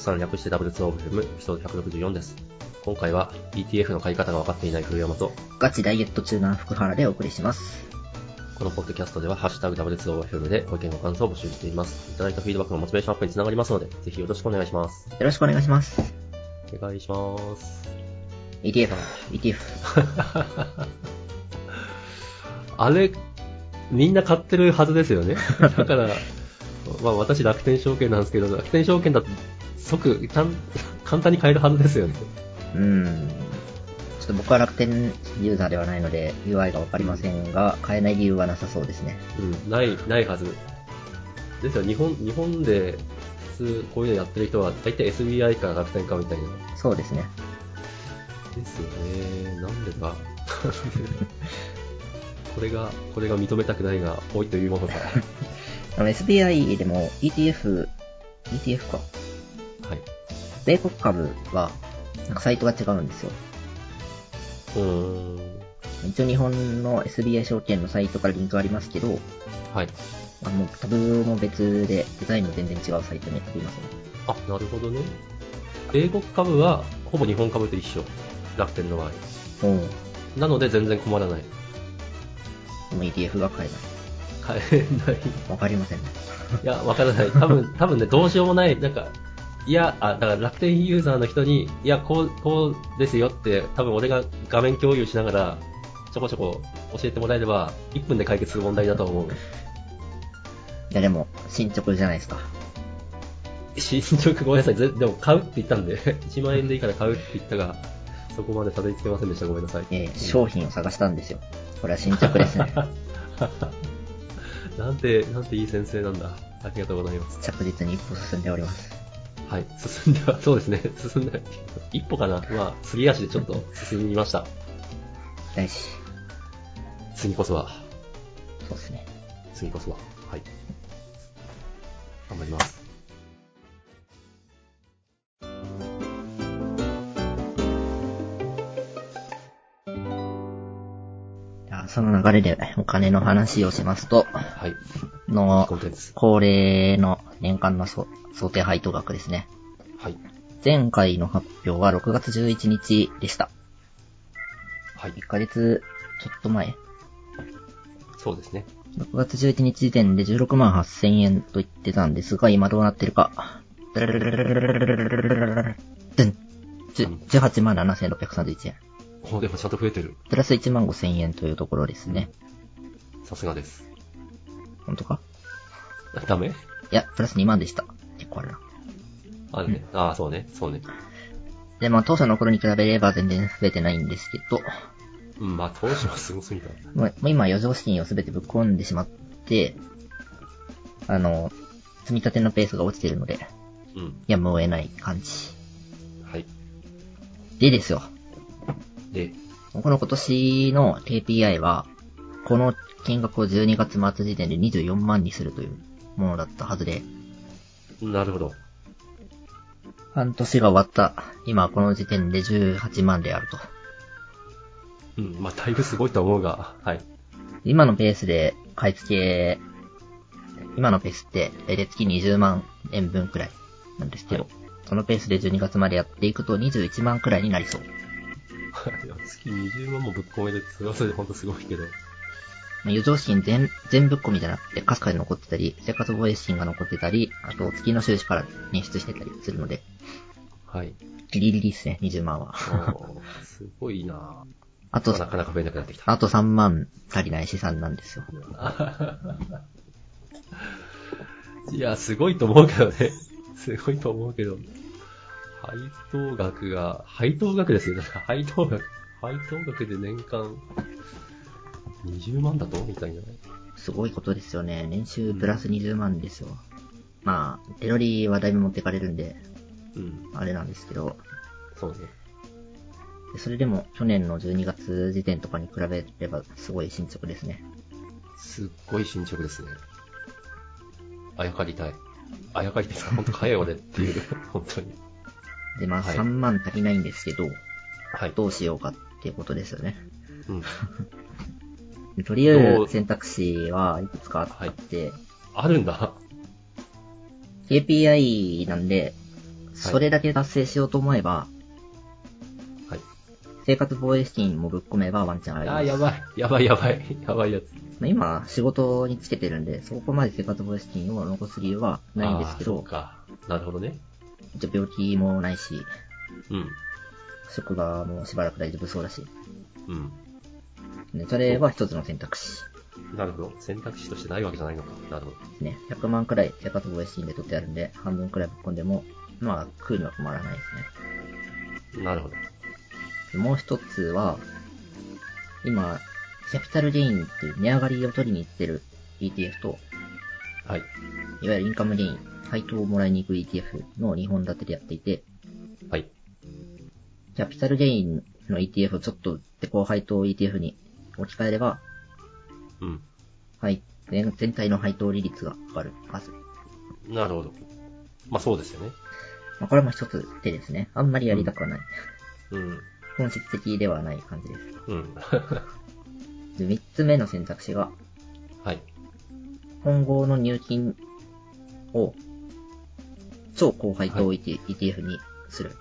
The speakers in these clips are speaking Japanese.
さん略して W2OFM エピソード164です。今回は ETF の買い方が分かっていない古山と、ガチダイエット中な福原でお送りします。このポッドキャストでは、ハッシュタグ W2OFM でご意見ご感想を募集しています。いただいたフィードバックのモチベーションアップにつながりますので、ぜひよろしくお願いします。よろしくお願いします。お願いします。ETF、ETF。あれ、みんな買ってるはずですよね。だから、まあ私楽天証券なんですけど、楽天証券だと即、簡単に買えるはずですよね。うーん。ちょっと僕は楽天ユーザーではないので UI がわかりませんが、買えない理由はなさそうですね。うん、ない、ないはず。ですよ、日本、日本で普通こういうのやってる人は大体 SBI か楽天かみたいな。そうですね。ですよね。なんでだ？これが、これが認めたくないが多いというものか。あの SBI でも ETF、ETF か。はい。米国株は、なんかサイトが違うんですよ。うーん。一応日本の SBI 証券のサイトからリンクありますけど、はい。あもうタブも別で、デザインも全然違うサイトに飛びますね。あ、なるほどね。米国株はほぼ日本株と一緒。楽天の場合。うん。なので全然困らない。でも ETF が買えない。買えない。わかりませんね。いや、わからない。多分、多分ね、どうしようもない、なんか、いや、あ、だから楽天ユーザーの人に、いや、こう、こうですよって、多分俺が画面共有しながら、ちょこちょこ教えてもらえれば、1分で解決する問題だと思う。いやでも、進捗じゃないですか。進捗ごめんなさい。ぜでも買うって言ったんで、1万円でいいから買うって言ったが、そこまでたどり着けませんでした。ごめんなさい。えー商品を探したんですよ。これは進捗ですね。なんて、なんていい先生なんだ。ありがとうございます。着実に一歩進んでおります。はい。進んでは、そうですね。進んで、一歩かな。まあ、すり足でちょっと進みました。大事。次こそは、そうですね。次こそは。はい。頑張ります。その流れでお金の話をしますと、はい。の。恒例の年間のそ想定配当額ですね。はい。前回の発表は6月11日でした。はい1。ヶ月ちょっと前。そうですね。6月11日時点で16万8000円と言ってたんですが、今どうなってるか。ドゥンじゅ18万7631円。おでもちゃんと増えてる。プラス1万5000円というところですね。さすがです。本当か？ダメ？いや、プラス2万でした。結構あるな。あるね。ああ、そうね。そうね。で、まあ当初の頃に比べれば全然増えてないんですけど、うん、まあ、当初はすごすぎた。もうもう今余剰資金を全てぶっ込んでしまって、あの、積み立てのペースが落ちてるので、うん。やむを得ない感じ。はい。でですよ。で、この今年の KPI は、この金額を12月末時点で24万にするというものだったはずで、なるほど。半年が終わった、今この時点で18万であると。うん、まあ、だいぶすごいと思うが、はい。今のペースで買い付け、今のペースって大体月20万円分くらいなんですけど、はいそのペースで12月までやっていくと21万くらいになりそう。月20万もぶっ込めるそれはそれで本当すごいけど。まあ余剰資金全、全ぶっ込みじゃなくて、かすかに残ってたり、生活防衛資金が残ってたり、あと月の収支から捻出してたりするので、はい。ギリギリですね、20万は。すごいな あとな、かなか増えなくなってきた。あと3万足りない資産なんですよ。いや、すごいと思うけどね。すごいと思うけど。配当額が、配当額ですよ。だから配当額、配当額で年間20万だと？みたいなね。すごいことですよね。年収プラス20万ですよ。まあ、手取りはだいぶ持ってかれるんで、うん。あれなんですけど、そうね。でそれでも去年の12月時点とかに比べればすごい進捗ですね。すっごい進捗ですね。あやかりたい。あやかりたいですか？本当買えよ俺っていう。本当に。で、まあはい3万足りないんですけど、はい。どうしようかっていうことですよね。うん。でとりあえどう？ず選択肢はいくつかあって、あるんだ。KPI なんで、それだけ達成しようと思えば、はい。生活防衛資金もぶっ込めばワンチャンあります。あー、やばい。やばいやばい。やばいやつ。まあ今、仕事につけてるんで、そこまで生活防衛資金を残す理由はないんですけどあーそう、か。なるほどね。一応病気もないし、うん。職場もしばらく大丈夫そうだし、うん。ねそれは一つの選択肢なるほど。選択肢としてないわけじゃないのか。なるほど。ですね。100万くらい生活防衛資金で取ってあるんで、半分くらいぶっ込んでも、まあ、食うには困らないですね。なるほど。もう一つは、今、キャピタルゲインっていう値上がりを取りに行ってる ETF と、はい。いわゆるインカムゲイン、配当をもらいに行く ETF の2本立てでやっていて、はい。キャピタルゲインの ETF をちょっと売ってこう配当 ETF に置き換えれば、うん。はい、全全体の配当利率が上がるはず。なるほど。まあそうですよね。まあ、これも一つ手ですね。あんまりやりたくはない。うん。本質的ではない感じです。うん。で、三つ目の選択肢が、はい。今後の入金を超高配当は ETF にする。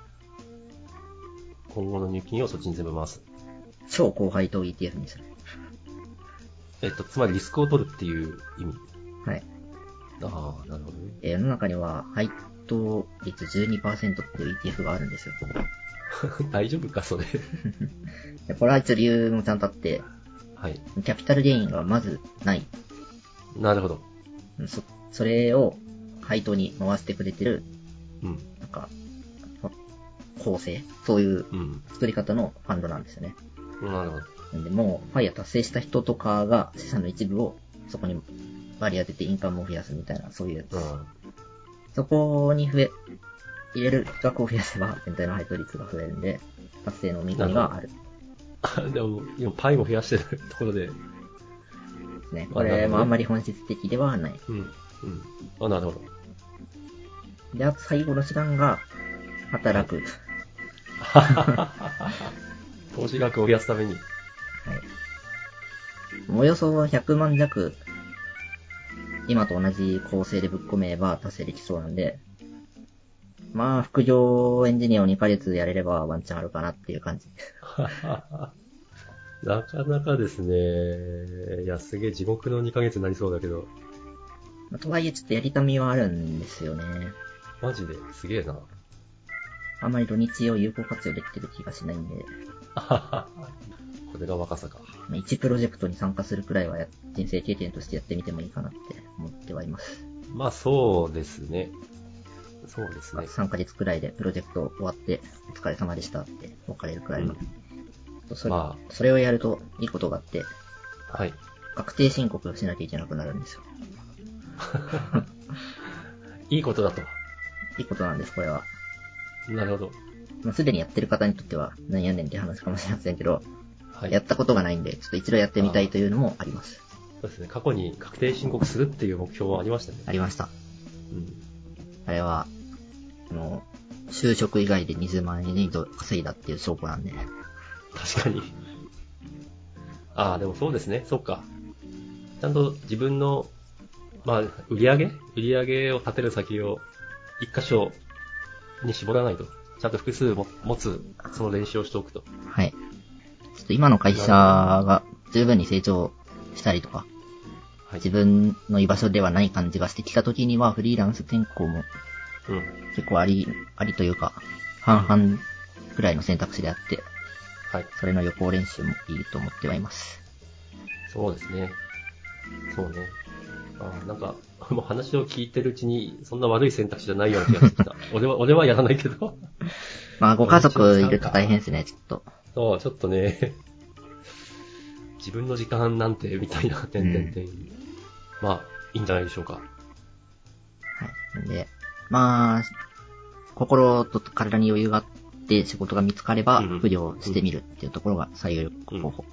今後の入金をそっちに全部回す。超高配当 ETF にする。えっと、つまりリスクを取るっていう意味。はい。ああ、なるほどね。えー世の中には配当率12%っていう ETF があるんですよ。大丈夫か、それ。でこれは一応理由もちゃんとあって、はい。キャピタルゲインがまずない。なるほど。そ、それを配当に回してくれてる、うん。なんか、構成そういううん。作り方のファンドなんですよね。なるほど。なんで、もう、ファイヤー達成した人とかが資産の一部をそこに割り当ててインカムを増やすみたいな、そういうやつ。うん。そこに増え、入れる額を増やせば全体の配当率が増えるんで、達成の見込みがある。でも、今パイも増やしてるところで。ですね。あこれもあんまり本質的ではない。うん。うん。あ、なるほど。で、あと最後の手段が、働く。投資額を増やすために。はい。およそ100万弱、今と同じ構成でぶっ込めば達成できそうなんで、まあ、副業エンジニアを2ヶ月やれればワンチャンあるかなっていう感じ。なかなかですね。いや、すげえ地獄の2ヶ月になりそうだけど。まあとはいえちょっとやりたみはあるんですよね。マジで？すげえな。あんまり土日を有効活用できてる気がしないんで、これが若さか。まあ、1プロジェクトに参加するくらいはや人生経験としてやってみてもいいかなって思ってはいます。まあそうですね。そうですね。3ヶ月くらいでプロジェクト終わって、お疲れ様でしたって別れるくらいの。それまそれをやるといいことがあって、はい。確定申告をしなきゃいけなくなるんですよ。いいことだと。いいことなんです、これは。なるほど。まあ、すでにやってる方にとっては何やねんって話かもしれませんけど、はい。やったことがないんで、ちょっと一度やってみたいというのもあります。そうですね。過去に確定申告するっていう目標はありましたね。ありました。うん。あれは、あの、就職以外で20万円以上稼いだっていう証拠なんで、確かに。ああ、でもそうですね。そっか。ちゃんと自分の、まあ、売り上げ？売り上げを立てる先を一箇所に絞らないと。ちゃんと複数も持つ、その練習をしておくと。はい。ちょっと今の会社が十分に成長したりとか、はい自。分の居場所ではない感じがしてきた時にはフリーランス転校もうん。結構あり、ありというか、半々くらいの選択肢であって、はい。それの予行練習もいいと思ってはいます。そうですね。そうね。ああ、なんか、もう話を聞いてるうちに、そんな悪い選択肢じゃないような気がしてきた。俺は、俺はやらないけど。まあ、ご家族いると大変ですね、ちょっと。そう、ちょっとね、自分の時間なんて、みたいな、てんてんてん。まあ、いいんじゃないでしょうか。はい。で、まあ、心と体に余裕があって仕事が見つかればうんうん、副業してみるっていうところが最有力候補。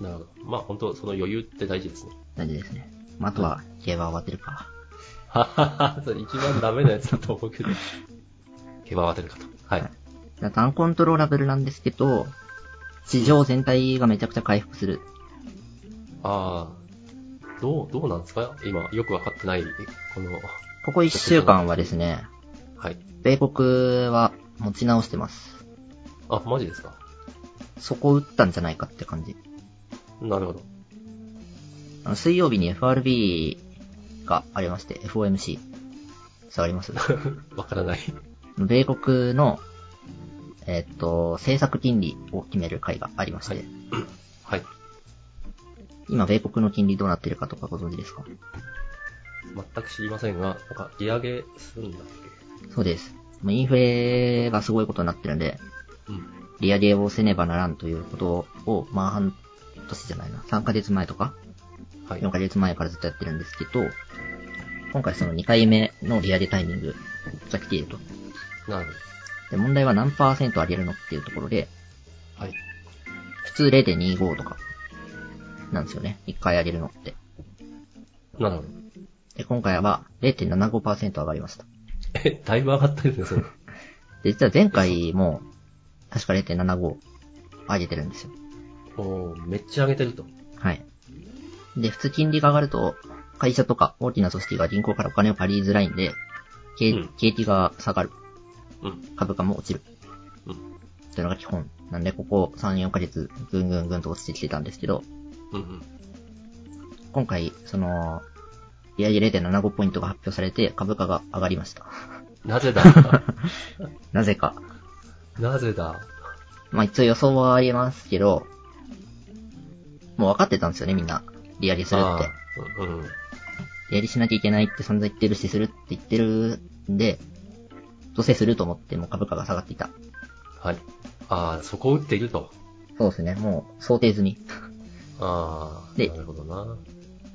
なるほど。まあ、本当その余裕って大事ですね。大事ですね。まあ、あとは、競馬を当てるか。ははは、それ一番ダメなやつだと思うけど。競馬を当てるかと。はい。アンコントローラブルなんですけど、市場全体がめちゃくちゃ回復する。ああ、どう、どうなんですか？今、よくわかってない、この、ここ1週間はですね、はい。米国は持ち直してます。あ、マジですか？そこ打ったんじゃないかって感じ。なるほど。あの水曜日に FRB がありまして、FOMC。伝わります？わからない。米国の、えっと、政策金利を決める会がありまして、はいはい。今米国の金利どうなってるかとかご存知ですか？全く知りませんが、なんか、利上げするんだっそうです。インフレがすごいことになってるんで、けうん。利上げをせねばならんということを、まあ半年じゃないな、3ヶ月前とか、はい4。ヶ月前からずっとやってるんですけど、今回その2回目の利上げタイミングが来ていると。なるで、問題は何パーセント上げるのっていうところで、ほど。はい。普通0.25とか、なんですよね。1回上げるのって。なるほど。で、今回は0.75%上がりました。え、だいぶ上がったですね、それ。で、実は前回も、確か0.75上げてるんですよ。おーめっちゃ上げてると。はい。で、普通金利が上がると、会社とか大きな組織が銀行からお金を借りづらいんで、景うん景気が下がる。うん。株価も落ちる。うん。というのが基本。なんで、ここ3、4ヶ月、ぐんぐんぐんと落ちてきてたんですけど、うんうん。今回、その、利上げ0.75ポイントが発表されて、株価が上がりました。なぜだ？なぜか。なぜだ？まあ一応予想はありますけど、もう分かってたんですよね、みんな。利上げするって。うんうん。利上げしなきゃいけないって散々言ってるし、するって言ってるんで、どうせすると思ってもう株価が下がっていた。はい。ああ、そこを打っていると。そうですね、もう想定済み。ああ、でなるほどな。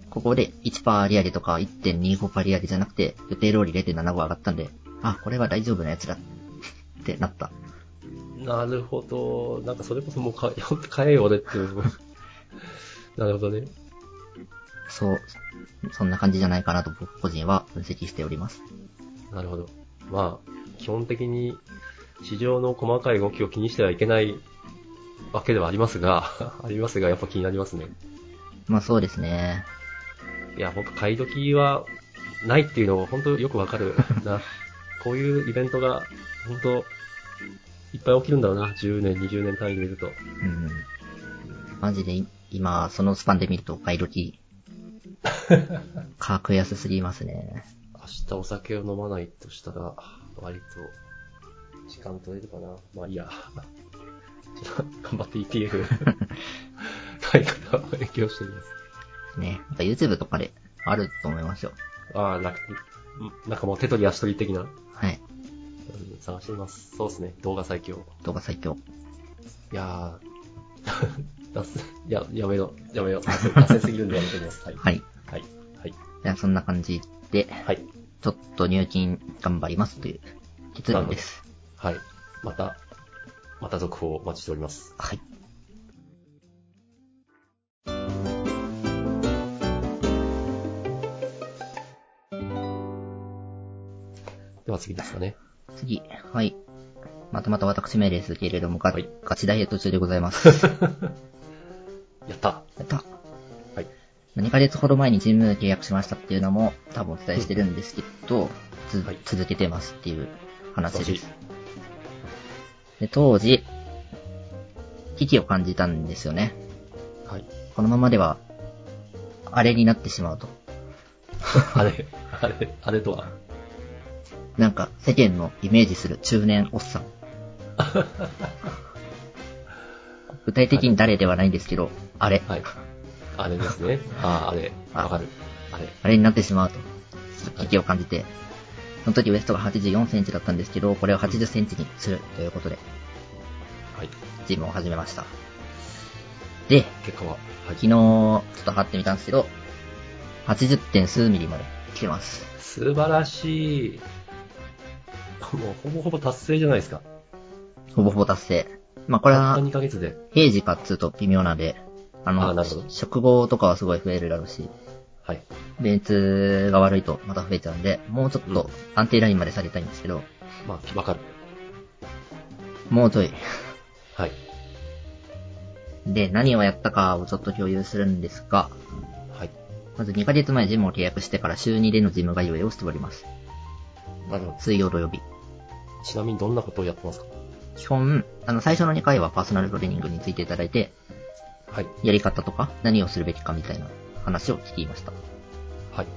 ここで1%利上げとか1.25%利上げじゃなくて、予定通り0.75上がったんで、あ、これは大丈夫なやつだ。ってなった。なるほど。なんかそれこそもうか、買えよ、俺っていう。なるほどね。そう、そんな感じじゃないかなと僕個人は分析しております。なるほど。まあ、基本的に市場の細かい動きを気にしてはいけないわけではありますが、ありますが、やっぱ気になりますね。まあそうですね。いや、ほんと買い時はないっていうのを本当よくわかるな。こういうイベントが本当いっぱい起きるんだろうな。10年、20年単位で見ると。うん。マジでい今、そのスパンで見ると買い時、格安すぎますね。明日お酒を飲まないとしたら、割と時間取れるかな。まあいいや。ちょっと頑張って ETF 買い方を勉強してみます。ね。なんか YouTube とかであると思いますよ。ああ、なんか、んなんかもう手取り足取り的な、はい。うん探してみます。そうですね。動画最強。動画最強。いやー、脱線、いや、やめよう、やめよう。脱線脱線すぎるんでやめてみます。はい。はい。はい。はい。じゃあそんな感じで、はい。ちょっと入金頑張りますという結論です。はい。また、また続報お待ちしております。はい。では次ですかね。次、はい。またまた私名ですけれども、ガはいガチダイエット中でございます。ヶ月ほど前にジム契約しましたっていうのも多分お伝えしてるんですけど、つはい続けてますっていう話です。で、当時、危機を感じたんですよね。はい。このままでは、あれになってしまうと。あれ、あれ、あれとは？なんか、世間のイメージする中年おっさん。具体的に誰ではないんですけど、あれ、はい。あれですね。ああ、あれ。あわかる。あれ。あれになってしまうと、危機を感じて、その時ウエストが84センチだったんですけど、これを80センチにするということで、はい。ジムを始めました。で、結果は？はい昨日、ちょっと測ってみたんですけど、80. 点数ミリまで来てます。素晴らしい。もうほぼほぼ達成じゃないですか。ほぼほぼ達成。まあこれはたった、2ヶ月で。平時かっつうと微妙なんで、あの、あなるほど食後とかはすごい増えるだろうし、はい。便通が悪いとまた増えちゃうんで、もうちょっと安定ラインまで下げたいんですけど、まあ、わかる。もうちょい。はい。で、何をやったかをちょっと共有するんですが、はい。まず2ヶ月前ジムを契約してから週2でのジム通いをしております。なるほど。水曜土曜日。ちなみにどんなことをやってますか？基本、あの、最初の2回はパーソナルトレーニングについていただいて、はい。やり方とか何をするべきかみたいな話を聞きました。はい。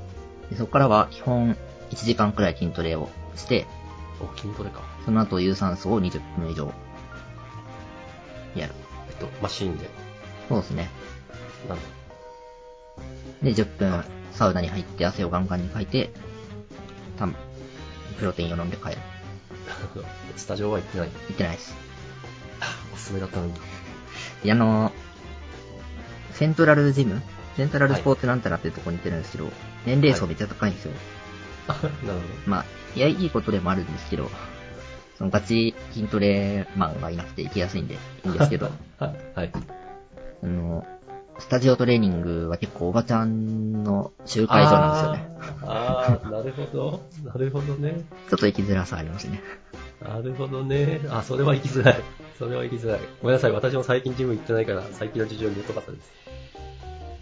でそこからは基本1時間くらい筋トレをして、お、筋トレか。その後有酸素を20分以上やる。えっと、マシーンで。そうですね。なんだ。で、10分サウナに入って汗をガンガンにかいて、たんプロテインを飲んで帰る。スタジオは行ってない。行ってないです。おすすめだったのに。で、あの、セントラルジム？セントラルスポーツなんたらっていうとこに行ってるんですけど、年齢層めっちゃ高いんですよ。あ なるほまあ、いや、いいことでもあるんですけど、そのガチ筋トレマンがいなくて行きやすいんで、いいんですけど、ど。ははい。あの、スタジオトレーニングは結構おばちゃんの集会所なんですよね。あーあー、なるほど。なるほどね。ちょっと行きづらさありますね。なるほどね。あ、それは行きづらい。それは行きづらい。ごめんなさい。私も最近ジム行ってないから、最近の事情に疎かったです。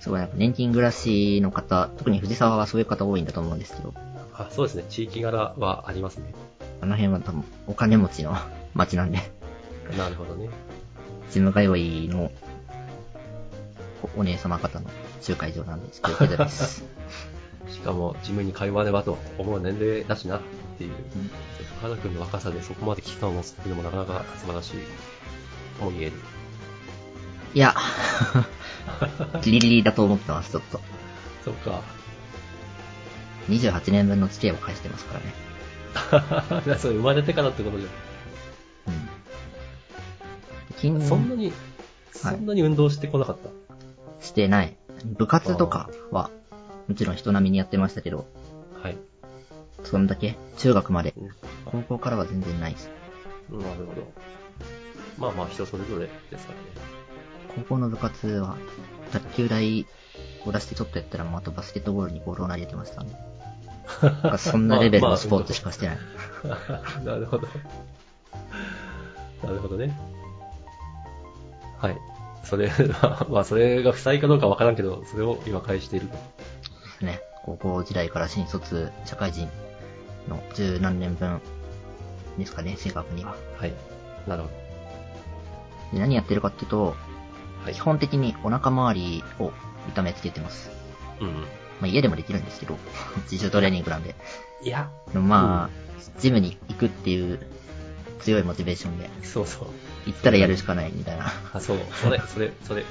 すごいなんか年金暮らしの方、特に藤沢はそういう方多いんだと思うんですけど、あ、そうですね。地域柄はありますね。あの辺は多分お金持ちの街なんで、なるほどね。ジム通いのおお姉様方の集会場なんですけど、す。しかも、ジムに通わねばと思う年齢だしな、っていう。深田君の若さでそこまで危機感を持つっていうのもなかなか素晴らしいとも言える。いや、ギリギリだと思ってます、ちょっと。そっか。28年分の付き合いを返してますからね。い やそれ生まれてからってことじゃうん。ん。筋そんなに、そんなに運動してこなかった？してない。部活とかは、もちろん人並みにやってましたけど、はい。そんだけ？中学まで。うん高校からは全然ないです。なるほど。まあまあ人それぞれですからね。高校の部活は、卓球台を出してちょっとやったらもうあとバスケットボールにボールを投げてましたね。なんかそんなレベルのスポーツしかしてない。なるほど。なるほどね。はい。それは、まあそれが不採かどうかわからんけど、それを今返していると。ですね。高校時代から新卒社会人の十何年分ですかね、正確には。はい。なるほで何やってるかっていうと、ど。はい基。本的にお腹周りを痛めつけてます。うん。まあ家でもできるんですけど、自主トレーニングなんで。いや、まあ、ジムに行くっていう強いモチベーションで、そうそう。行ったらやるしかないみたいな。あ、そう。それ、それ、それ。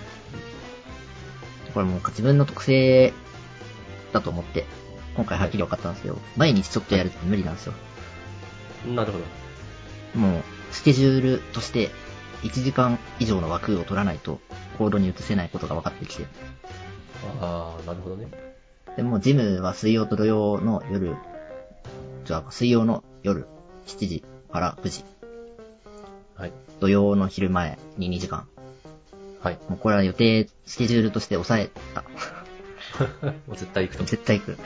これもう自分の特性だと思って、今回はっきり分かったんですけど、毎日ちょっとやるって無理なんですよ。なるほど。もう、スケジュールとして、1時間以上の枠を取らないと、行動に移せないことが分かってきて。ああ、なるほどね。でも、ジムは水曜と土曜の夜、じゃあ、水曜の夜、7時から9時。はい。土曜の昼前に2時間。はい。もうこれは予定、スケジュールとして抑えた。もう絶対行くと。絶対行く。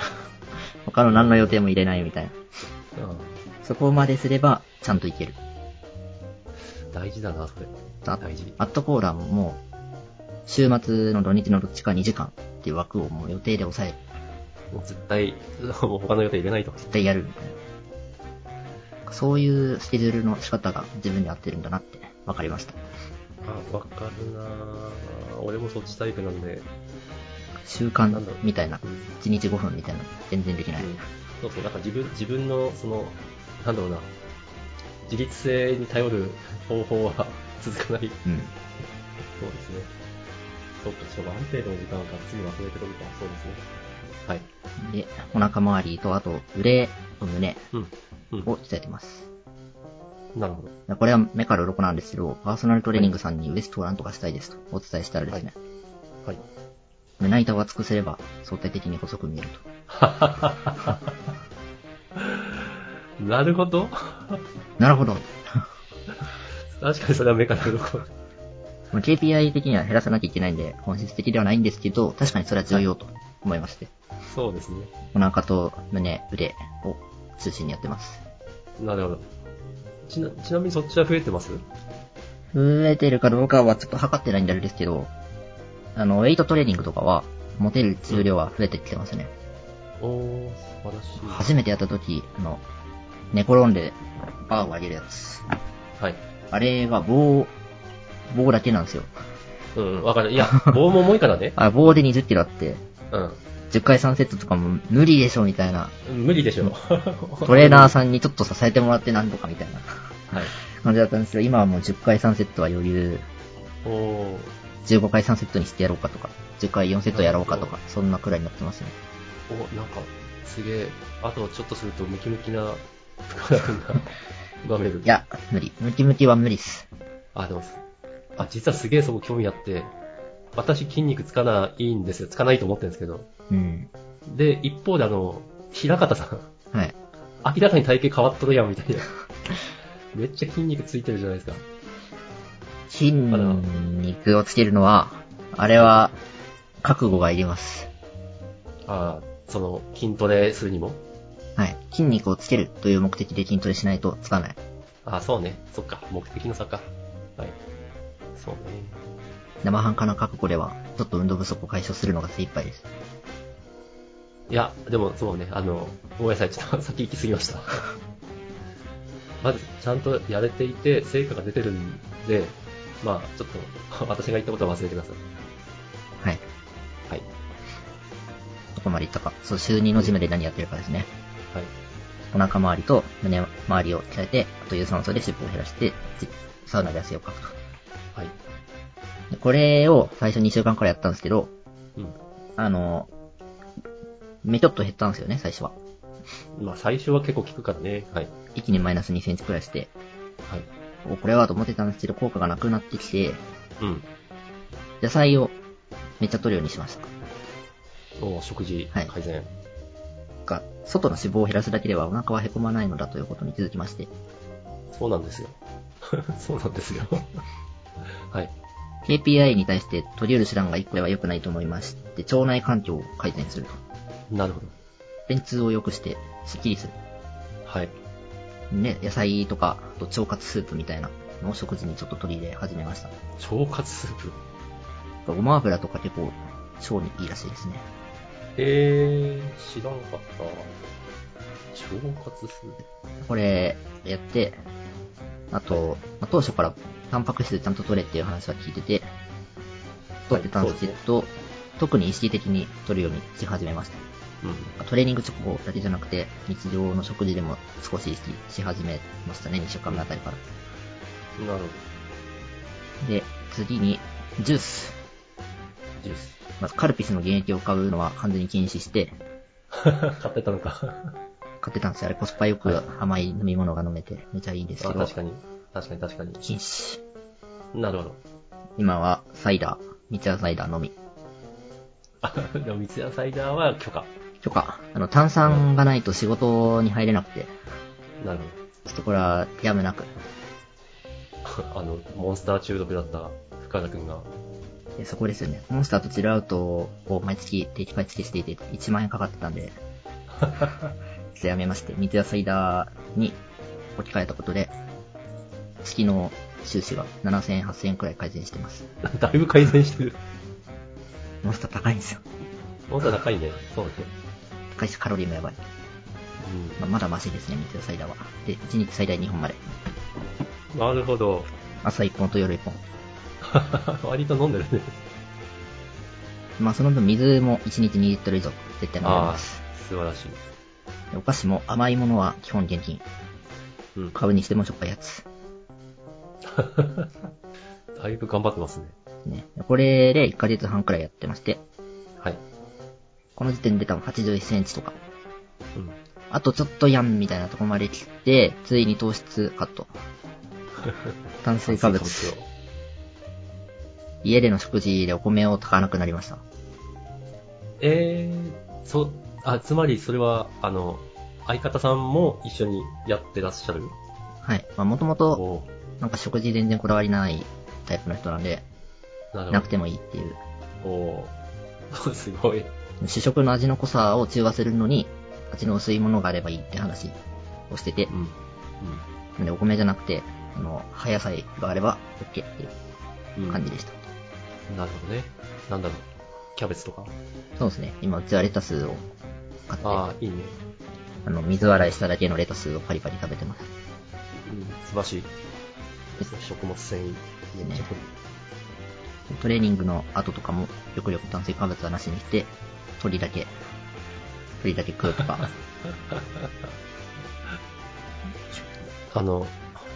他の何の予定も入れないみたいな。うんそこまですれば、ちゃんと行ける。大事だな、それ。あ大事。アットコーランも、週末の土日のどっちか2時間っていう枠をもう予定で抑える。もう絶対、もう他の予定入れないと。絶対やるみたいな。そういうスケジュールの仕方が自分に合ってるんだなって分かりました。あ、わかるなぁ俺もそっちタイプなんで。習慣みたいなう、ん1日5分みたいな、全然できない。うんそうそう、なんか自分、自分の、その、なんだろうな、自律性に頼る 方法は続かない。うん。そうですね。そうか、ちょっとある程度の時間をがっつりまとめてるみたいな、そうですね。はい。で、お腹周りと、あと腕と胸。を鍛えてます。なるほど。これは目から鱗なんですけど、パーソナルトレーニングさんにウエストをなんとかしたいですとお伝えしたらですね、はい。胸板を厚くすれば相対的に細く見えると。なるほど。なるほど。確かにそれは目から鱗。まあ KPI 的には減らさなきゃいけないんで、本質的ではないんですけど、確かにそれは重要と思いまして、そうですね。お腹と胸、腕を中心にやってます。なるほど。ちな、ちなみにそっちは増えてます？増えてるかどうかはちょっと測ってないんであれですけど、あの、ウェイトトレーニングとかは、持てる重量は増えてきてますね。おー、素晴らしい。初めてやった時の、寝転んでバーを上げるやつ。はい。あれが棒、棒だけなんですよ。うん、わかる。いや、棒も重いからね。あ、棒で20キロあって、うん。10回3セットとかも無理でしょみたいな。無理でしょ。トレーナーさんにちょっと支えてもらってなんとかみたいなはい。感じだったんですけど、今はもう10回3セットは余裕、おー。15回3セットにしてやろうかとか、10回4セットやろうかとか、そんなくらいになってますね。お、なんか、すげえ、あとちょっとするとムキムキな深田君が生まれる。い、や、無理。ムキムキは無理っす。あ、でも、あ、実はすげえそこ興味あって、私筋肉つかないんですよ。つかないと思ってるんですけど。うん。で、一方であの、平方さん、はい。明らかに体型変わっとるやんみたいな。めっちゃ筋肉ついてるじゃないですか。筋肉をつけるのは、あれは、覚悟がいります。あその、筋トレするにも？はい。筋肉をつけるという目的で筋トレしないとつかない。あそうね。そっか。目的の差か。はい。そうね。生半可な覚悟では、ちょっと運動不足を解消するのが精一杯です。いや、でもそうね、あの、ごめんなさい、ちょっと先行き過ぎました。まず、ちゃんとやれていて、成果が出てるんで、まあ、ちょっと、私が言ったことは忘れてください。はい。はい。どこまで行ったか。そう、週2のジムで何やってるかですね。はい。お腹周りと胸周りを鍛えて、あと有酸素で脂肪を減らして、じサウナで汗をかくと。はい。でこれを最初2週間くらいやったんですけど、うん。あの、めちょっと減ったんですよね、最初は。まあ、最初は結構効くからね。はい。一気にマイナス2センチくらいして、はい。おこれはと思ってたんですけど、効果がなくなってきて、うん。野菜をめっちゃ取るようにしました。お食事はい改善。が、外の脂肪を減らすだけではお腹は凹まないのだということに気づきまして、そうなんですよ。そうなんですよ。はい。KPI に対して取り得る手段が1個では良くないと思いまして、腸内環境を改善すると。なるほど。便通を良くして、スッキリする。はい。ね、野菜とか、あと腸活スープみたいなのを食事にちょっと取り入れ始めました。腸活スープ？ごま油とか結構腸にいいらしいですね。えー、知らなかった。腸活スープ。これ、やって、あと、まあ当初からタンパク質ちゃんと取れっていう話は聞いてて、取ってたんですけど、特に意識的に取るようにし始めました。うん。トレーニング直後だけじゃなくて、日常の食事でも少し意識し始めましたね、2週間目あたりから。なるほで、次に、ジュース。ど。ジュース。まずカルピスの原液を買うのは完全に禁止して、買ってたのか。買ってたんですよ。あれコスパよく甘い飲み物が飲めてめちゃいいんですけど、あ確かに。確かに確かに。禁止。なるほど。今はサイダー、三ツ矢サイダーのみ。あ、でも三ツ矢サイダーは許可。許可。あの、炭酸がないと仕事に入れなくて、なるちょっとこれはやむなく。ほど。あの、モンスター中毒だった深田くんが。でそこですよね。モンスターとチルアウトを毎月定期買い付けしていて、1万円かかってたんで、ちょっとやめまして、三ツ矢サイダーに置き換えたことで、月の収支が7000円、8000円くらい改善してます。だいぶ改善してる。モンスター高いんですよ。モンスター高いね。そうね。高いしカロリーもやばい。うまあ、まだマシですね、三ツ矢サイダーは。で、1日最大2本まで。ん。なるほど。朝1本と夜1本。割と飲んでるね。まあ、その分水も1日2リットル以上絶対飲んでああ、ます。素晴らしい。でお菓子も甘いものは基本現金。うん。買うにしてもしょっぱいやつ。だいぶ頑張ってますね。ね。これで1ヶ月半くらいやってまして、はい。この時点で多分81センチとか、うん。あとちょっとやんみたいなとこまで来て、ついに糖質カット。炭水化物。炭水化家での食事でお米を炊かなくなりました。えー、そ、あ、つまりそれは、あの、相方さんも一緒にやってらっしゃる？はい。まあもともと、おなんか食事全然こだわりないタイプの人なんで、ーな。なくてもいいっていう。おー すごい。主食の味の濃さを中和するのに、味の薄いものがあればいいって話をしててう、ん。なんでお米じゃなくて、あの、葉野菜があれば OK っていううん。うん。感じでした。なるほどね。なんだろう。キャベツとか？そうですね。今、うちはレタスを買って、ああ、いいね。あの、水洗いしただけのレタスをパリパリ食べてます。うん、素晴らしい。食物繊維。めっちゃ取る。トレーニングの後とかも、極力炭水化物はなしにして、鳥だけ、鳥だけ食うとか、あの、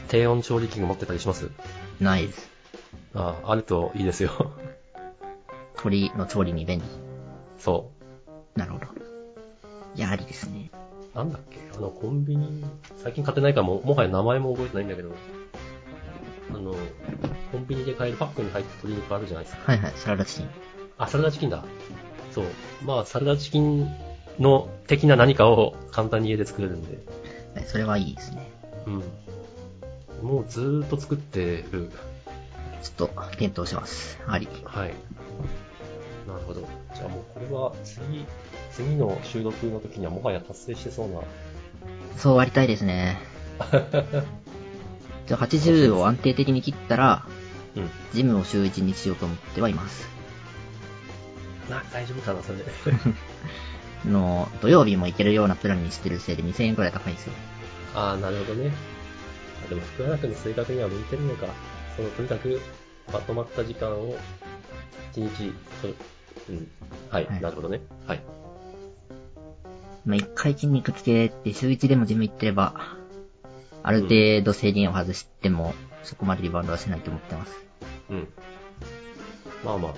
低温調理器具持ってたりします？ないです。ああ、あるといいですよ。鳥の調理に便利。そなるほど。やはりですね。う。なんだっけ？あの、コンビニ、最近買ってないからも、もはや名前も覚えてないんだけど、あの、コンビニで買えるパックに入った鶏肉あるじゃないですか。はいはい、サラダチキン。あ、サラダチキンだ。そう。まあ、サラダチキンの的な何かを簡単に家で作れるんで。はいそれはいいですね。うん。もうずーっと作ってる。ちょっと、検討します。あり。はい。なるほど。じゃあもうこれは次、次の収録の時にはもはや達成してそうな。そうありたいですね。じゃあ80を安定的に切ったら、うん。ジムを週1にしようと思ってはいます。な、大丈夫かな、それ の、土曜日も行けるようなプランにしてるせいで2000円くらい高いんですよ。ああ、なるほどね。あでも、福原君の性格には向いてるのか。その、とにかく、まとまった時間を、一日取る。うん。はい、はいなるほどね。はい。まあ、一回筋肉つけて週1でもジム行ってれば、ある程度制限を外しても、そこまでリバウンドはしないと思ってます。うん。まあまあ、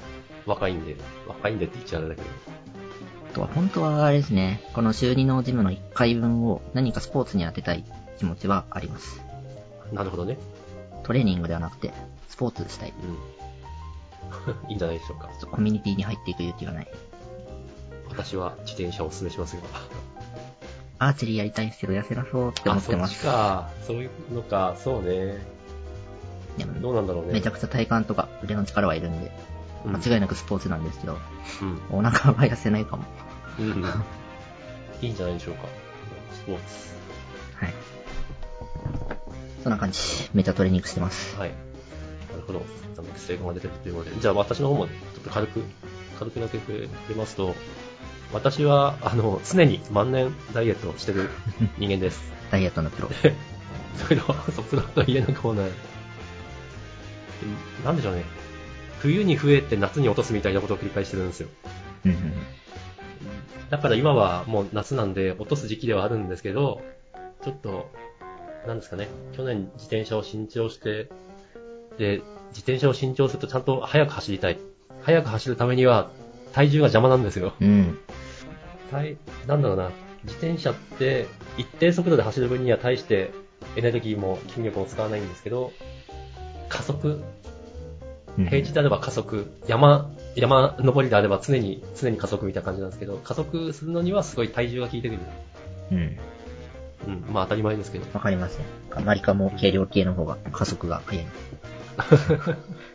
若いんで、若いんでって言っちゃあれだけど。あとは本当はあれですね、この週2のジムの1回分を何かスポーツに当てたい気持ちはあります。なるほどね。トレーニングではなくて、スポーツしたい。うん。いいんじゃないでしょうかコミュニティに入っていく勇気がない。私は自転車をお勧めしますが。アーチェリーやりたいんですけど痩せなそうって思あ、ってまそっちす。か。そういうのか。そうね。でもどうなんだろうね。めちゃくちゃ体幹とか腕の力はいるんで、うん間違いなくスポーツなんですけど、うん。お腹は痩せないかも。うんうん。いいんじゃないでしょうか。スポーツ。はい。そんな感じ。めっちゃトレーニングしてます。はい。なるほど。成功が出てるということで。じゃあ私の方もちょっと軽く、軽くだけ触れますと、私は、あの、常に万年ダイエットをしてる 人間です。ダイエットのプロ。それは、そプロと言えなくもない。なんでしょうね。冬に増えて夏に落とすみたいなことを繰り返してるんですよ。だから今はもう夏なんで落とす時期ではあるんですけど、ちょっと、なんですかね、去年自転車を新調して、で、自転車を新調するとちゃんと速く走りたい。速く走るためには体重が邪魔なんですよ。うん。体、なんだろうな、自転車って一定速度で走る分には対してエネルギーも筋力も使わないんですけど、加速、うん平地であれば加速、山、山登りであれば常に、常に加速みたいな感じなんですけど、加速するのにはすごい体重が効いてくる。うん。うん、まあ当たり前ですけど。わかりますね。マリカも軽量系の方が加速が速い。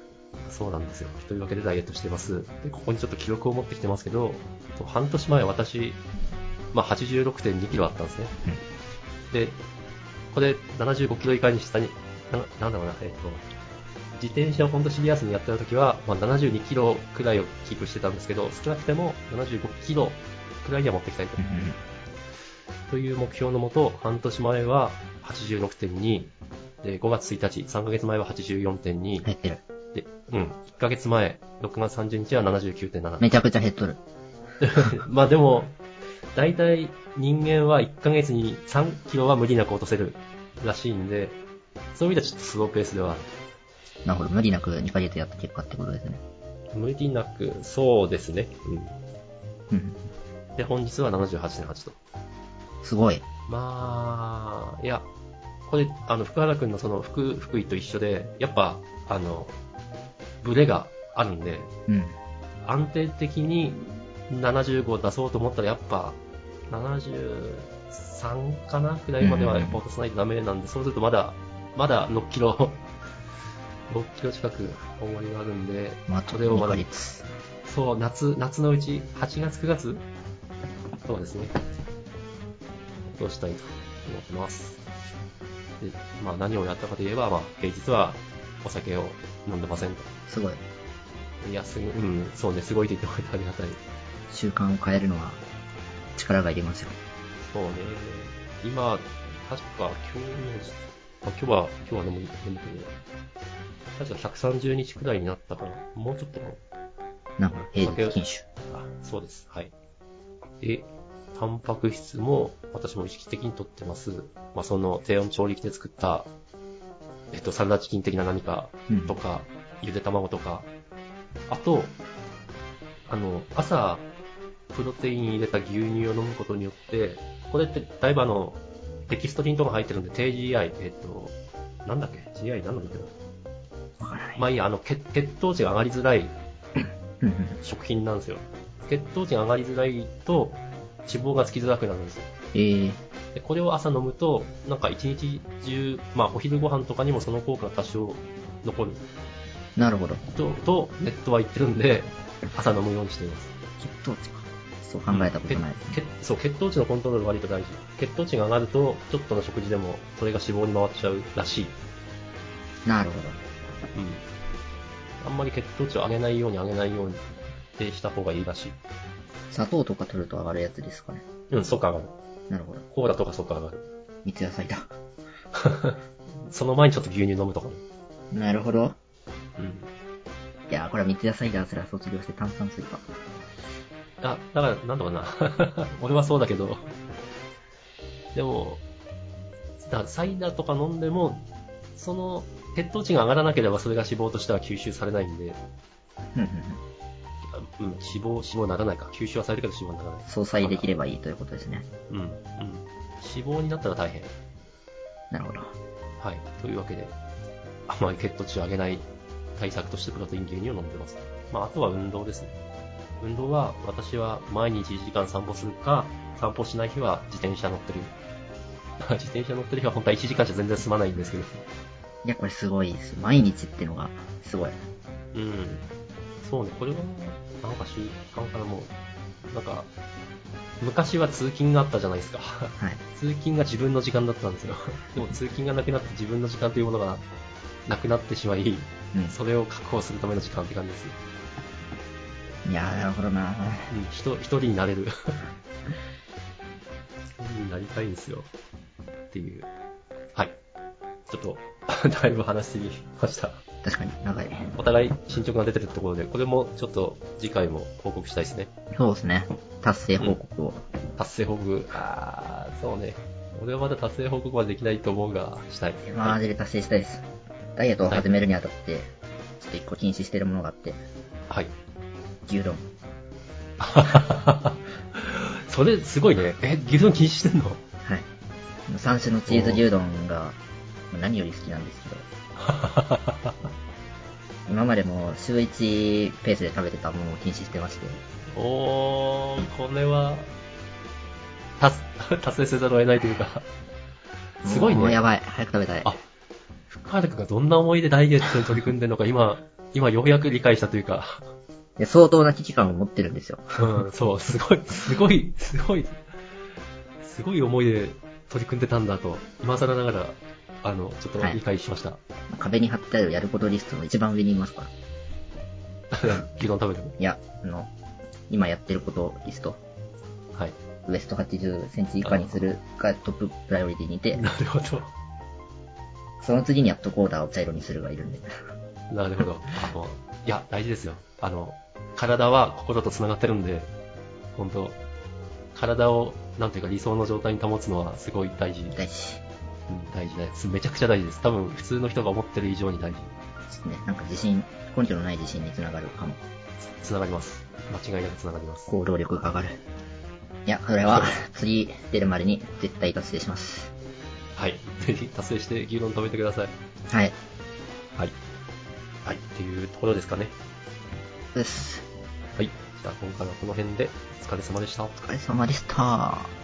そうなんですよ。というわけでダイエットしてます。で、ここにちょっと記録を持ってきてますけど、と半年前私、まあ86.2キロあったんですね。で、これ75キロ以下に下に、ななんだろうな、えっ、と、自転車を本当シリアスにやってた時は、まあ、72キロくらいをキープしてたんですけど、少なくても75キロくらいには持っていきたいとうん。うんという目標のもと、半年前は86.2、で、5月1日、3ヶ月前は84.2、減ってる。で、うん、1ヶ月前、6月30日は79.7。めちゃくちゃ減っとる。まあでも、大体人間は1ヶ月に3キロは無理なく落とせるらしいんで、そういう意味ではちょっとスローペースではあなるほど。無理なく2ヶ月やった結果ってことですね。る。無理なく、そうですね。うん。うん。で、本日は78.8と。すごい。まあ、いや、これ、あの、福原くんのその福、福井と一緒で、やっぱ、あの、ブレがあるんで、うん。安定的に75を出そうと思ったらやっぱ73かなくらいまではやっぱ落とさないとダメなんで、そうするとまだ、まだ6キロ、6キロ近く重りがあるんで、まあ、あと2それをまだ。そう、夏、夏のうち、8月9月そうですね。どうしたいと思ってます。で、まあ何をやったかといえば、まあ平日はお酒を飲んでませんと。すごい。いや、すごい、うん、そうね、すごいと言ってもらえてありがたい。習慣を変えるのは力がいりますよ。そうね。今、確か今日の、あ今日は、今日は眠い、眠くて、確か130日くらいになったから、もうちょっとかな。なんか、平日禁酒。あ、そうです。はい。で、タンパク質も私も意識的にとってます。まあ、その低温調理器で作った、えっと、サラダチキン的な何かとか、ゆで卵とか、あと、あの、朝、プロテイン入れた牛乳を飲むことによって、これってだいぶあの、デキストリンとか入ってるんで、低 GI、えっと、なんだっけ ?GI 何の言っ。まあいいや、あの、血血糖値が上がりづらいうんうん食品なんですよ。血糖値が上がりづらいと、脂肪がつきづらくなるんですよ。えー、でこれを朝飲むと、なんか一日中、まあお昼ご飯とかにもその効果が多少残るなるほど。と、とネットは言ってるんで、朝飲むようにしています。血糖値か。そう考えたことない。そう、血糖値のコントロール割と大事。血糖値が上がると、ちょっとの食事でも、それが脂肪に回っちゃうらしい。なるほど。うん。あんまり血糖値を上げないように上げないようにってした方がいいらしい。砂糖とか取ると上がるやつですかね。うん、そっか上がる。なるほど。コーラとかそっか上がる。三ツ矢サイダ その前にちょっと牛乳飲むとかね。ー。なるほど。うん。いやー、これは三ツ矢サイダーすら卒業して炭酸水か。あ、だから、なんだかな。俺はそうだけど。でも、だからサイダーとか飲んでも、その、血糖値が上がらなければそれが脂肪としては吸収されないんで、うんうんうん。うん、脂肪、脂肪にならないか。吸収はされるけど脂肪にならない。相殺できればいいということですね。うん、うん。脂肪になったら大変。なるほど。はい。というわけで、あまり血糖値を上げない対策としてプロテイン牛乳を飲んでます。まあ、あとは運動ですね。運動は、私は毎日1時間散歩するか、散歩しない日は自転車乗ってる。自転車乗ってる日は本当は1時間じゃ全然済まないんですけど。いや、これすごいです。毎日ってのが、すごい。うん。そうね、これは、なんか習慣からもう、なんか、昔は通勤があったじゃないですか。はい。通勤が自分の時間だったんですよ。でも通勤がなくなって自分の時間というものがなくなってしまい、うん。それを確保するための時間って感じですよ。いやー、なるほどなうん、人、一人になれる。一人になりたいんですよ。っていう。はい。ちょっと、だいぶ話しすぎました。確かに、長い。お互い進捗が出てるところで、これもちょっと次回も報告したいですね。そうですね。達成報告を。達成報告。あー、そうね。俺はまだ達成報告はできないと思うが、したい。はいマジで達成したいです。ダイエットを始めるにあたって、ちょっと一個禁止してるものがあって、はい。牛丼。それ、すごいね。え、牛丼禁止してんの？はい。3種のチーズ牛丼が、まあ何より好きなんですけど、今までも週1ペースで食べてたものを禁止してまして、おー、これは、達、達成せざるを得ないというか、すごいね。もうやばい。早く食べたい。あ、深原君がどんな思いでダイエットに取り組んでるのか、今、今ようやく理解したというか、で相当な危機感を持ってるんですよ。うん、そう、すごい、すごい、すごい、すごい思いで取り組んでたんだと、今更ながら、あの、ちょっと理解しました。壁に貼ってあるやることリストの一番上にいますから。牛丼食べても。いや、あの、今やってることリスト、はい。ウエスト80センチ以下にするがトッププライオリティにいて、なるほど。その次にやっとコーダーを茶色にするがいるんで。なるほど。あの、いや、大事ですよ。あの、体は心と繋がってるんで、本当体を、なんていうか理想の状態に保つのはすごい大事。大事。うん、大事です。めちゃくちゃ大事です。多分、普通の人が思ってる以上に大事。ですね。なんか自信、根拠のない自信につながるかも。繋がります。間違いなく繋がります。行動力が上がる。いや、それは、次出るまでに絶対達成します。はい。ぜひ達成して牛丼食べてください。はい。はい。はい。っていうところですかね。です。はい。じゃあ今回はこの辺でお疲れ様でした。お疲れ様でした。